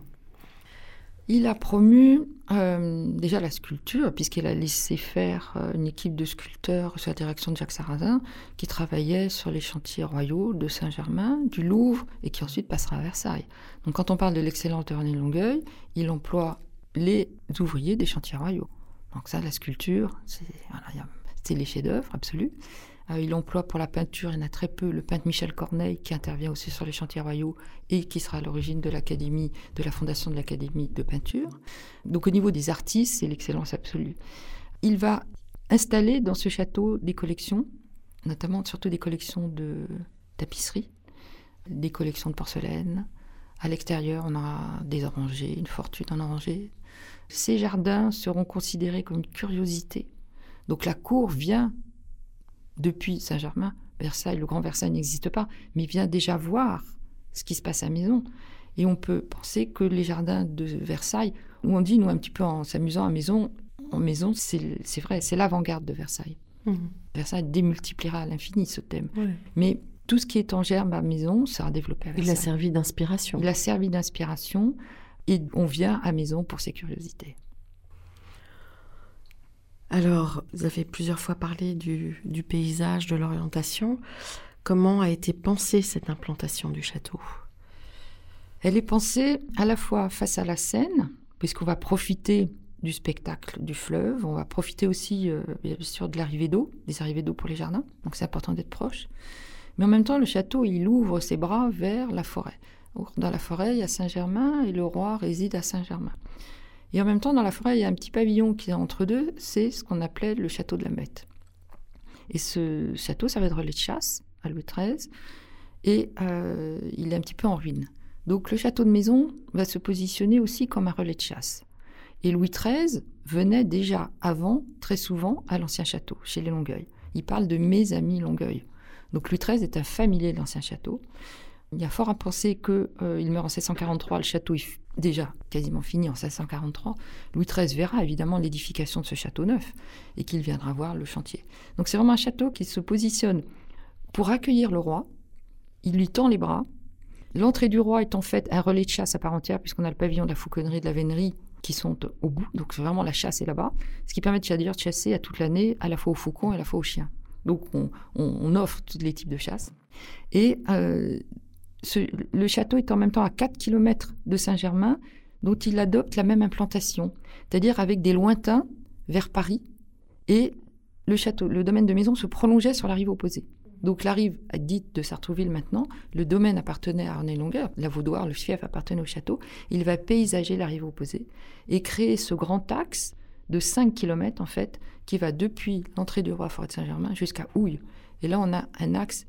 Il a promu euh, déjà la sculpture, puisqu'il a laissé faire euh, une équipe de sculpteurs sous la direction de Jacques Sarrazin, qui travaillait sur les chantiers royaux de Saint-Germain, du Louvre, et qui ensuite passera à Versailles. Donc quand on parle de l'excellence de René Longueuil, il emploie les ouvriers des chantiers royaux. Donc ça, la sculpture, c'est voilà, les chefs-d'œuvre absolus. Euh, il emploie pour la peinture, il y en a très peu, le peintre Michel Corneille, qui intervient aussi sur les chantiers royaux et qui sera à l'origine de l'académie, de la fondation de l'académie de peinture. Donc au niveau des artistes, c'est l'excellence absolue. Il va installer dans ce château des collections, notamment surtout des collections de tapisserie, des collections de porcelaine. À l'extérieur, on aura des orangers, une fortune en orangers. Ces jardins seront considérés comme une curiosité. Donc la cour vient depuis Saint-Germain, Versailles, le Grand Versailles n'existe pas, mais vient déjà voir ce qui se passe à maison. Et on peut penser que les jardins de Versailles, où on dit, nous, un petit peu en s'amusant à maison, en maison, c'est vrai, c'est l'avant-garde de Versailles. Versailles démultipliera à l'infini ce thème. Mais tout ce qui est en germe à maison sera développé à Il a Versailles. servi d'inspiration. Il a servi d'inspiration et on vient à maison pour ses curiosités. Alors, vous avez plusieurs fois parlé du, paysage, de l'orientation. Comment a été pensée cette implantation du château? Elle est pensée à la fois face à la Seine, puisqu'on va profiter du spectacle du fleuve, on va profiter aussi, euh, bien sûr, de l'arrivée d'eau, des arrivées d'eau pour les jardins, donc c'est important d'être proche. Mais en même temps, le château, il ouvre ses bras vers la forêt. Dans la forêt, il y a Saint-Germain et le roi réside à Saint-Germain. Et en même temps, dans la forêt, il y a un petit pavillon qui est entre deux, c'est ce qu'on appelait le château de la Mette. Et ce château, ça va être relais de chasse à Louis XIII, et euh, il est un petit peu en ruine. Donc le château de maison va se positionner aussi comme un relais de chasse. Et Louis XIII venait déjà avant, très souvent, à l'ancien château, chez les Longueuil. Il parle de mes amis Longueuil. Donc Louis XIII est un familier de l'ancien château. Il y a fort à penser qu'il euh, meurt en 1643, le château est déjà quasiment fini en 1643. Louis XIII verra évidemment l'édification de ce château neuf et qu'il viendra voir le chantier. Donc c'est vraiment un château qui se positionne pour accueillir le roi. Il lui tend les bras. L'entrée du roi est en fait un relais de chasse à part entière puisqu'on a le pavillon de la fauconnerie de la vénerie qui sont au bout. Donc vraiment la chasse est là-bas. Ce qui permet de chasser à toute l'année à la fois aux faucons et à la fois aux chiens. Donc on, offre tous les types de chasse. Et euh, le château est en même temps à 4 km de Saint-Germain, dont il adopte la même implantation, c'est-à-dire avec des lointains vers Paris, et le château, le domaine de maison se prolongeait sur la rive opposée. Donc la rive dite de Sartrouville maintenant, le domaine appartenait à Arnay Longueur, la Vaudoire, le fief appartenait au château. Il va paysager la rive opposée et créer ce grand axe de 5 km en fait, qui va depuis l'entrée du roi Forêt de Saint-Germain jusqu'à Houille. Et là, on a un axe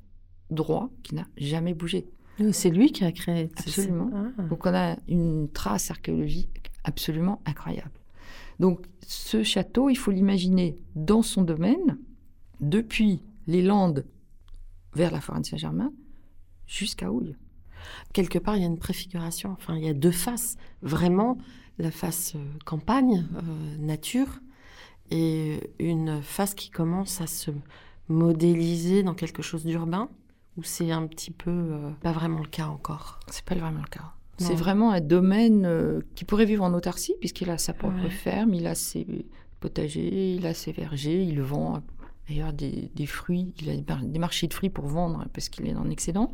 droit qui n'a jamais bougé. C'est lui qui a créé. Absolument. Ah. Donc on a une trace archéologique absolument incroyable. Donc ce château, il faut l'imaginer dans son domaine, depuis les Landes vers la forêt de Saint-Germain jusqu'à Houille. Quelque part, il y a une préfiguration. Enfin, il y a deux faces. Vraiment, la face euh, campagne, euh, nature, et une face qui commence à se modéliser dans quelque chose d'urbain ou c'est un petit peu euh, pas vraiment le cas encore C'est pas vraiment le cas. C'est vraiment un domaine euh, qui pourrait vivre en autarcie, puisqu'il a sa propre ferme, il a ses potagers, il a ses vergers, il vend d'ailleurs des, des, fruits, il a des marchés de fruits pour vendre parce qu'il est en excédent.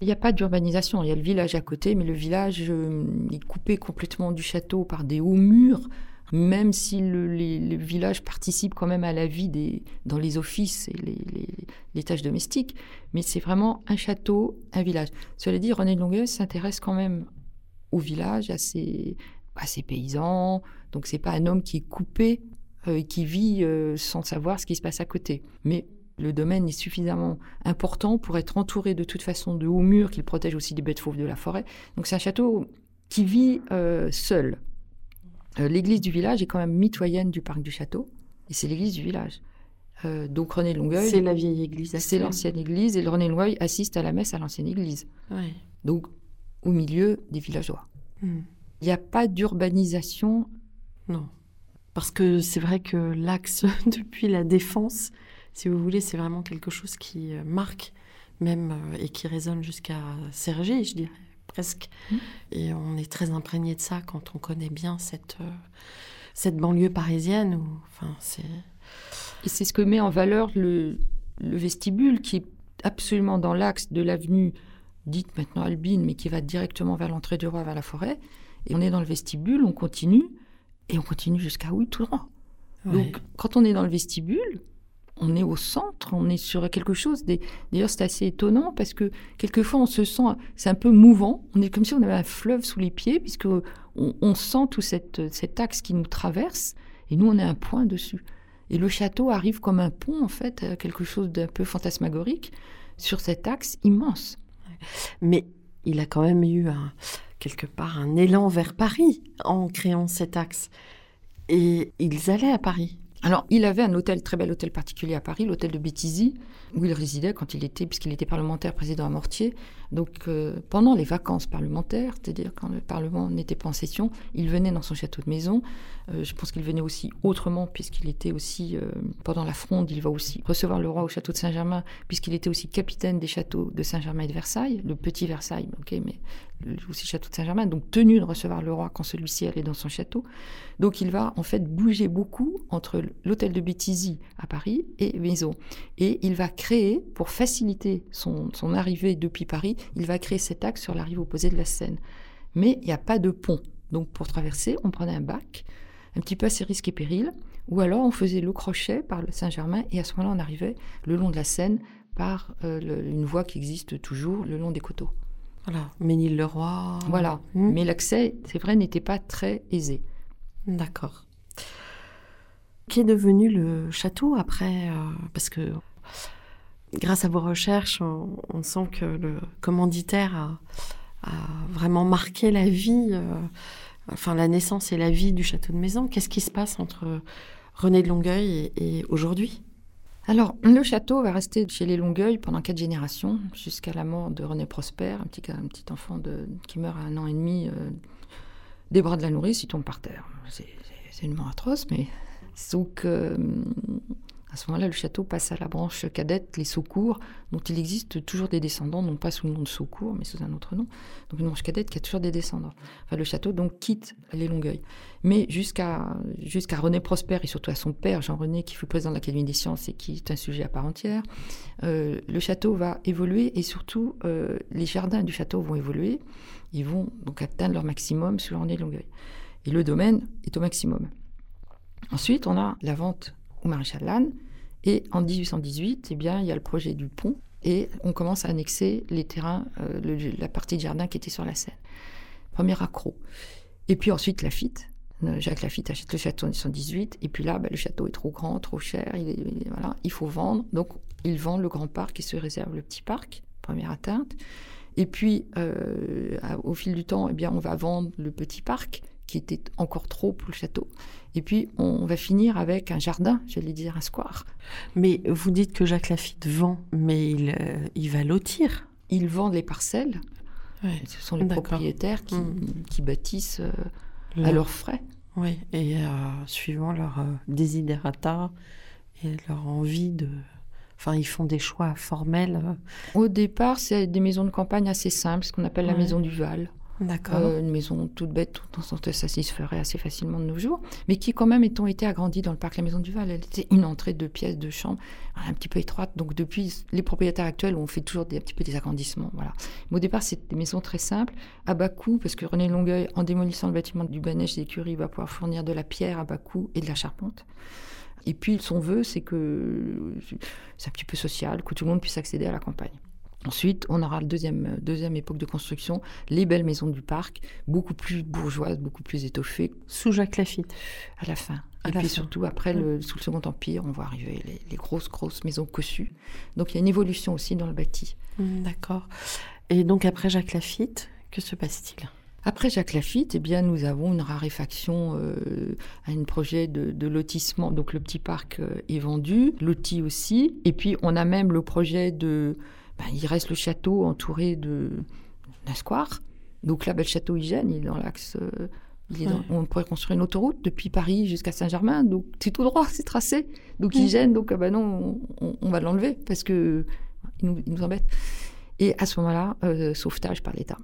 Il n'y a pas d'urbanisation, il y a le village à côté, mais le village euh, est coupé complètement du château par des hauts murs même si le, les, villages participent quand même à la vie dans les offices et les, tâches domestiques, mais c'est vraiment un château, un village. Cela dit, René de Longueuil s'intéresse quand même au village, à ses, paysans, donc c'est pas un homme qui est coupé euh, et qui vit euh, sans savoir ce qui se passe à côté. Mais le domaine est suffisamment important pour être entouré de toute façon de hauts murs qui protègent aussi des bêtes fauves de la forêt. Donc c'est un château qui vit euh, seul. Euh, l'église du village est quand même mitoyenne du parc du château, et c'est l'église du village. Euh, donc René Longueuil. C'est la vieille église. C'est l'ancienne église, et René Longueuil assiste à la messe à l'ancienne église. Donc au milieu des villageois. Hmm. Il n'y a pas d'urbanisation. Non. Parce que c'est vrai que l'axe depuis la défense, si vous voulez, c'est vraiment quelque chose qui euh, marque même et qui résonne jusqu'à Sergi, je dirais presque. Mmh. Et on est très imprégné de ça quand on connaît bien cette, euh, cette banlieue parisienne. Où, enfin, c'est... Et c'est ce que met en valeur le, le vestibule qui est absolument dans l'axe de l'avenue dite maintenant Albine, mais qui va directement vers l'entrée du roi, vers la forêt. Et on est dans le vestibule, on continue, et on continue jusqu'à où tout droit. Donc, quand on est dans le vestibule, on est au centre, on est sur quelque chose. D'ailleurs, c'est assez étonnant parce que quelquefois, on se sent, c'est un peu mouvant. On est comme si on avait un fleuve sous les pieds, puisque on, sent tout cet axe qui nous traverse, et nous, on est un point dessus. Et le château arrive comme un pont, en fait, quelque chose d'un peu fantasmagorique sur cet axe immense. Mais il a quand même eu quelque part un élan vers Paris en créant cet axe. Et ils allaient à Paris. Alors, il avait un hôtel, très bel hôtel particulier à Paris, l'hôtel de Béthisy, où il résidait quand il était, puisqu'il était parlementaire président à Mortier. Donc, euh, pendant les vacances parlementaires, c'est-à-dire quand le Parlement n'était pas en session, il venait dans son château de maison. Euh, je pense qu'il venait aussi autrement, puisqu'il était aussi, euh, pendant la fronde, il va aussi recevoir le roi au château de Saint-Germain, puisqu'il était aussi capitaine des châteaux de Saint-Germain et de Versailles, le petit Versailles, ok, mais aussi château de Saint-Germain, donc tenu de recevoir le roi quand celui-ci allait dans son château. Donc il va en fait bouger beaucoup entre l'hôtel de Béthisy à Paris et Maison. Et il va créer, pour faciliter son, son arrivée depuis Paris, il va créer cet axe sur la rive opposée de la Seine. Mais il n'y a pas de pont. Donc pour traverser, on prenait un bac, un petit peu assez risque et péril, ou alors on faisait le crochet par le Saint-Germain et à ce moment-là on arrivait le long de la Seine par euh, une voie qui existe toujours le long des coteaux. Voilà, Ménil-le-Roi. Voilà, hmm. mais l'accès, c'est vrai, n'était pas très aisé. D'accord. Qu'est devenu le château après euh, Parce que grâce à vos recherches, on, sent que le commanditaire a, vraiment marqué la vie, euh, enfin la naissance et la vie du château de Maison. Qu'est-ce qui se passe entre René de Longueuil et, aujourd'hui? Alors, le château va rester chez les Longueuil pendant quatre générations, jusqu'à la mort de René Prosper, un petit, enfant qui meurt à un an et demi euh, des bras de la nourrice, il tombe par terre. C'est une mort atroce, mais donc euh, à ce moment-là, le château passe à la branche cadette, les Saucourt, dont il existe toujours des descendants, non pas sous le nom de Saucourt, mais sous un autre nom. Donc une branche cadette qui a toujours des descendants. Enfin, le château donc quitte les Longueuil. Mais jusqu'à René Prosper et surtout à son père, Jean-René, qui fut président de l'Académie des sciences et qui est un sujet à part entière, euh, le château va évoluer et surtout euh, les jardins du château vont évoluer. Ils vont donc atteindre leur maximum sous René Longueuil. Et le domaine est au maximum. Ensuite, on a la vente au maréchal Lannes. Et en 1818, eh bien, il y a le projet du pont. Et on commence à annexer les terrains, euh, la partie de jardin qui était sur la Seine. Premier accro. Et puis ensuite, Lafitte. Euh, Jacques Lafitte achète le château en 1818. Et puis là, bah, le château est trop grand, trop cher. Il, voilà, il faut vendre. Donc, il vend le grand parc et se réserve le petit parc. Première atteinte. Et puis, euh, au fil du temps, eh bien, on va vendre le petit parc, qui était encore trop pour le château. Et puis, on va finir avec un jardin, j'allais dire un square. Mais vous dites que Jacques Lafitte vend, mais il, euh, il va lotir. Ils vendent les parcelles. Ce sont les propriétaires qui, qui bâtissent euh, à leurs frais. Oui, et euh, suivant leur desiderata et leur envie de... Enfin, ils font des choix formels. Au départ, c'est des maisons de campagne assez simples, ce qu'on appelle la maison du Val. Euh, une maison toute bête, ça s'y se ferait assez facilement de nos jours, mais qui quand même étant été agrandie dans le parc La Maison du Val, elle était une entrée, deux pièces, deux chambres, un petit peu étroite. Donc depuis, les propriétaires actuels ont fait toujours des, un petit peu des agrandissements. Voilà. Mais au départ, c'est des maisons très simples, à bas coût, parce que René Longueuil, en démolissant le bâtiment du Banèche des Curies, va pouvoir fournir de la pierre à bas coût et de la charpente. Et puis son vœu, c'est que c'est un petit peu social, que tout le monde puisse accéder à la campagne. Ensuite, on aura la deuxième, deuxième époque de construction, les belles maisons du parc, beaucoup plus bourgeoises, beaucoup plus étoffées, Sous Jacques Lafitte. à la fin. À et la puis fin. surtout, après, le, sous le Second Empire, on voit arriver les, les grosses, grosses maisons cossues. Donc il y a une évolution aussi dans le bâti. Hmm, D'accord. Et donc après Jacques Lafitte, que se passe-t-il? Après Jacques Lafitte, eh bien, nous avons une raréfaction, euh, un projet de, de lotissement. Donc le petit parc euh, est vendu, loti aussi. Et puis on a même le projet de... ben, il reste le château entouré de d'un square. Donc là, ben, le château Hygiène, il est dans l'axe... euh, Ouais. on pourrait construire une autoroute depuis Paris jusqu'à Saint-Germain. Donc c'est tout droit, c'est tracé. Donc Mm. Hygiène, donc ah ben non, on, on- va l'enlever parce que il nous, il nous embête. Et à ce moment-là, euh, sauvetage par l'État.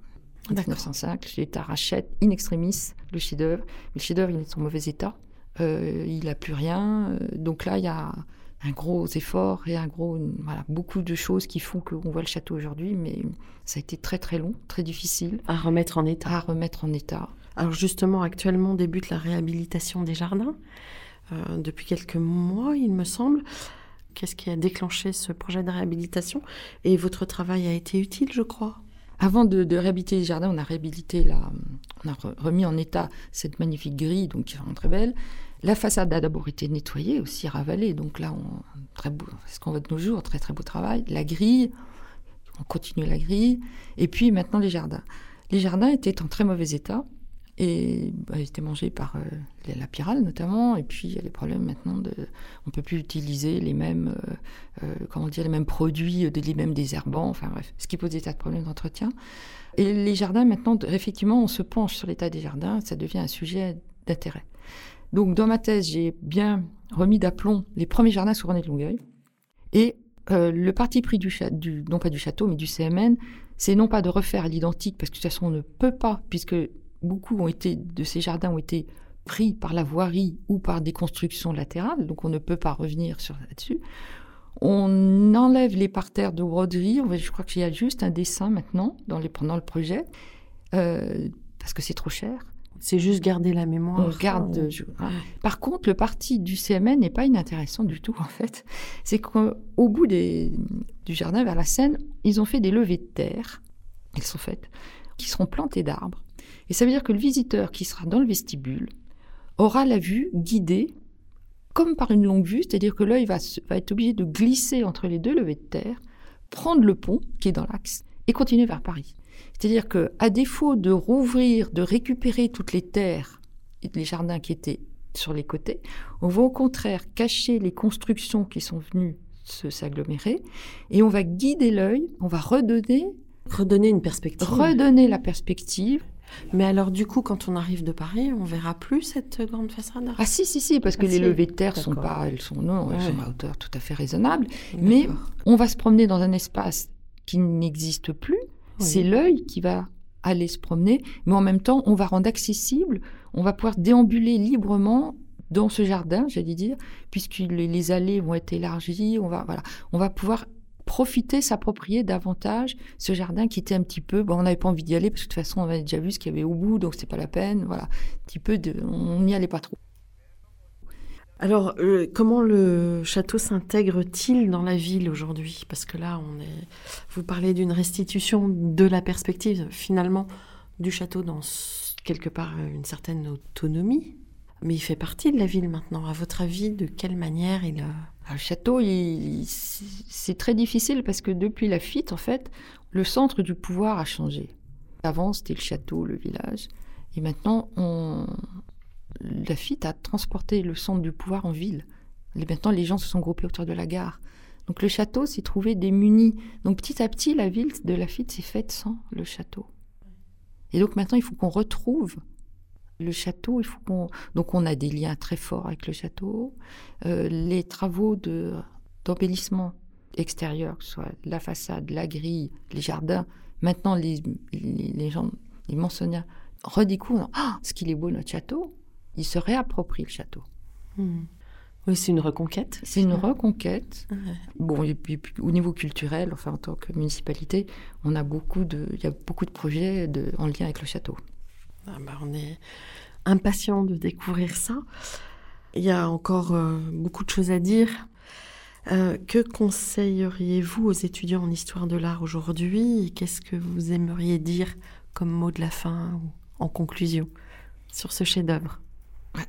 En D'accord. 1905, l'État rachète in extremis le chef-d'œuvre. Mais le chef-d'œuvre, il est en mauvais état. Euh, il n'a plus rien. Donc là, il y a un gros effort et un gros, voilà, beaucoup de choses qui font qu'on voit le château aujourd'hui. Mais ça a été très très long, très difficile À remettre en état. à remettre en état. Alors justement, actuellement débute la réhabilitation des jardins. euh, depuis quelques mois, il me semble. Qu'est-ce qui a déclenché ce projet de réhabilitation? Et votre travail a été utile, je crois? Avant de, de réhabiliter les jardins, on a réhabilité la, on a re- remis en état cette magnifique grille, donc qui est vraiment très belle. La façade a d'abord été nettoyée, aussi ravalée, donc là, on, très beau, c'est ce qu'on voit de nos jours, très très beau travail. La grille, on continue la grille, et puis maintenant les jardins. Les jardins étaient en très mauvais état et bah, ils étaient mangés par euh, la- pyrale notamment, et puis il y a les problèmes maintenant de, on peut plus utiliser les mêmes, euh, euh, comment dire, les mêmes produits, euh, les mêmes désherbants, enfin bref, ce qui pose des tas de problèmes d'entretien. Et les jardins, maintenant, effectivement, on se penche sur l'état des jardins, ça devient un sujet d'intérêt. Donc, dans ma thèse, j'ai bien remis d'aplomb les premiers jardins sous René de Longueuil. Et euh, le parti pris du, non pas du château, mais du CMN, c'est non pas de refaire l'identique, parce que de toute façon, on ne peut pas, puisque beaucoup ont été, de ces jardins ont été pris par la voirie ou par des constructions latérales, donc on ne peut pas revenir sur là-dessus. On enlève les parterres de broderie. Je crois qu'il y a juste un dessin maintenant dans, les, le projet, euh, parce que c'est trop cher. C'est juste garder la mémoire. On garde. Oh. je- ah. Par contre, le parti du CMN n'est pas inintéressant du tout, en fait. C'est qu'au bout des- du jardin vers la Seine, ils ont fait des levées de terre. Elles sont faites, qui seront plantées d'arbres. Et ça veut dire que le visiteur qui sera dans le vestibule aura la vue guidée comme par une longue vue, c'est-à-dire que l'œil va, se- va être obligé de glisser entre les deux levées de terre, prendre le pont qui est dans l'axe et continuer vers Paris. C'est-à-dire que, à défaut de rouvrir, de récupérer toutes les terres et les jardins qui étaient sur les côtés, on va au contraire cacher les constructions qui sont venues se s'agglomérer et on va guider l'œil, on va redonner, Redonner une perspective. redonner la perspective. Mais alors, du coup, quand on arrive de Paris, on verra plus cette grande façade? Ah si si si parce que Ah, les si. levées de terre sont pas, elles sont non, elles sont à hauteur tout à fait raisonnable. Mais on va se promener dans un espace qui n'existe plus. C'est l'œil qui va aller se promener, mais en même temps, on va rendre accessible, on va pouvoir déambuler librement dans ce jardin, j'allais dire, puisque les, les allées vont être élargies, on va, voilà, on va pouvoir profiter, s'approprier davantage ce jardin qui était un petit peu, bon, on n'avait pas envie d'y aller parce que de toute façon, on avait déjà vu ce qu'il y avait au bout, donc c'est pas la peine, voilà, un petit peu de, on n'y allait pas trop. Alors, euh, comment le château s'intègre-t-il dans la ville aujourd'hui? Parce que là, on est. Vous parlez d'une restitution de la perspective, finalement, du château dans quelque part euh, une certaine autonomie. Mais il fait partie de la ville maintenant. À votre avis, de quelle manière il. euh, Alors, le château, c'est très difficile parce que depuis la Fitte, en fait, le centre du pouvoir a changé. Avant, c'était le château, le village. Et maintenant, on... la Fitte a transporté le centre du pouvoir en ville. Et maintenant, les gens se sont groupés autour de la gare. Donc le château s'est trouvé démuni. Donc petit à petit, la ville de Lafitte s'est faite sans le château. Et donc maintenant, il faut qu'on retrouve le château. Il faut qu'on donc on a des liens très forts avec le château. Euh, les travaux de d'embellissement extérieur, que ce soit la façade, la grille, les jardins. Maintenant, les, les, gens, les Mansoniens redécouvrent ah, ce qu'il est beau notre château. Ils se réapproprient le château. hmm. Oui, c'est une reconquête. C'est une reconquête. Bon, et puis, puis, au niveau culturel, enfin en tant que municipalité, on a beaucoup de, il y a beaucoup de projets de, en lien avec le château. Ah bah, on est impatient de découvrir ça. Il y a encore euh, beaucoup de choses à dire. Euh, que conseilleriez-vous aux étudiants en histoire de l'art aujourd'hui? Qu'est-ce que vous aimeriez dire comme mot de la fin ou en conclusion sur ce chef-d'œuvre?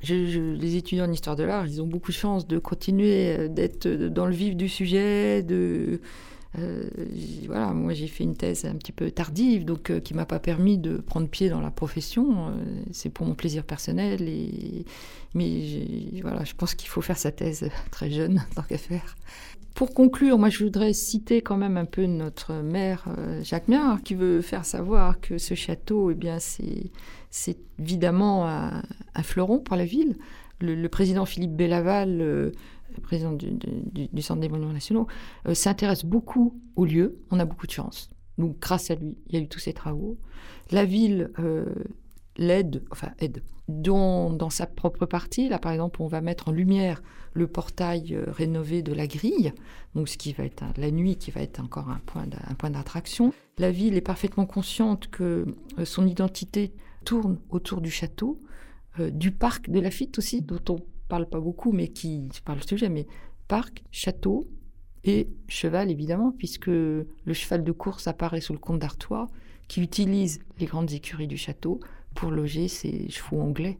Les étudiants en histoire de l'art, ils ont beaucoup de chance de continuer euh, d'être dans le vif du sujet. Euh, voilà, moi j'ai fait une thèse un petit peu tardive, donc euh, qui m'a pas permis de prendre pied dans la profession. Euh, c'est pour mon plaisir personnel, mais voilà, je pense qu'il faut faire sa thèse très jeune, tant qu'à faire. Pour conclure, moi je voudrais citer quand même un peu notre maire euh, Jacques Miard, qui veut faire savoir que ce château, eh bien, c'est c'est évidemment un, un fleuron pour la ville. Le, président Philippe Bellaval, euh, le président du, Centre des monuments nationaux, euh, s'intéresse beaucoup au lieu. On a beaucoup de chance. Donc, grâce à lui, il y a eu tous ces travaux. La ville euh, l'aide, enfin aide, dans, dans sa propre partie. Là, par exemple, on va mettre en lumière le portail rénové de la grille, donc ce qui va être la nuit, qui va être encore un point d'attraction. La ville est parfaitement consciente que son identité tourne autour du château, euh, du parc de Lafitte aussi, dont on parle pas beaucoup, mais qui pas le sujet, mais parc, château et cheval évidemment, puisque le cheval de course apparaît sous le comte d'Artois, qui utilise les grandes écuries du château pour loger ses chevaux anglais.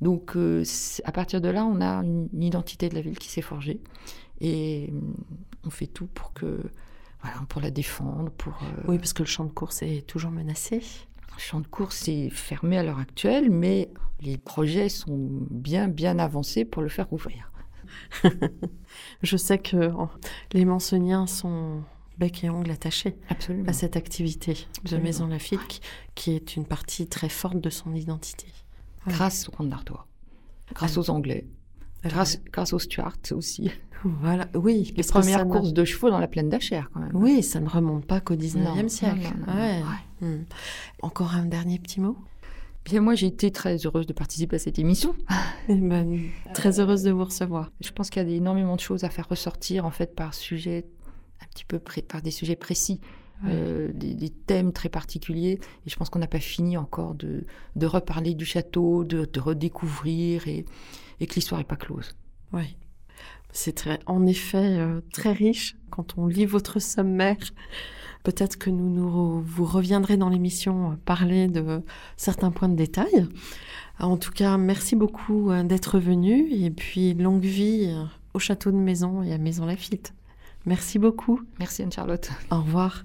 Donc euh, à partir de là, on a une, identité de la ville qui s'est forgée et hum, on fait tout pour que pour la défendre, euh, Oui, parce que le champ de course est toujours menacé. Le champ de course est fermé à l'heure actuelle, mais les projets sont bien, bien avancés pour le faire ouvrir. Je sais que les Mansoniens sont bec et ongles attachés Absolument. à cette activité de Absolument. Maison Lafitte, qui- qui est une partie très forte de son identité. Grâce au comte d'Artois, grâce aux Anglais, grâce, grâce aux Stuarts aussi. Voilà, oui. Les premières courses de chevaux dans la plaine d'Achères, quand même. Oui, ça ne remonte pas qu'au 19e Non, siècle. non, non, non, Ouais. ouais. Hmm. Encore un dernier petit mot? Bien, moi, j'ai été très heureuse de participer à cette émission. Eh ben, Très heureuse de vous recevoir. Je pense qu'il y a énormément de choses à faire ressortir, en fait, par sujet, un petit peu pré- par des sujets précis. euh, des, des thèmes très particuliers. Et je pense qu'on n'a pas fini encore de, de reparler du château, de, de redécouvrir et, et que l'histoire n'est pas close. Oui. C'est très, en effet euh, très riche quand on lit votre sommaire. Peut-être que nous, nous vous reviendrez dans l'émission parler de certains points de détail. En tout cas, merci beaucoup d'être venu et puis longue vie au château de Maison et à Maison Lafitte. Merci beaucoup. Merci Anne-Charlotte. Au revoir.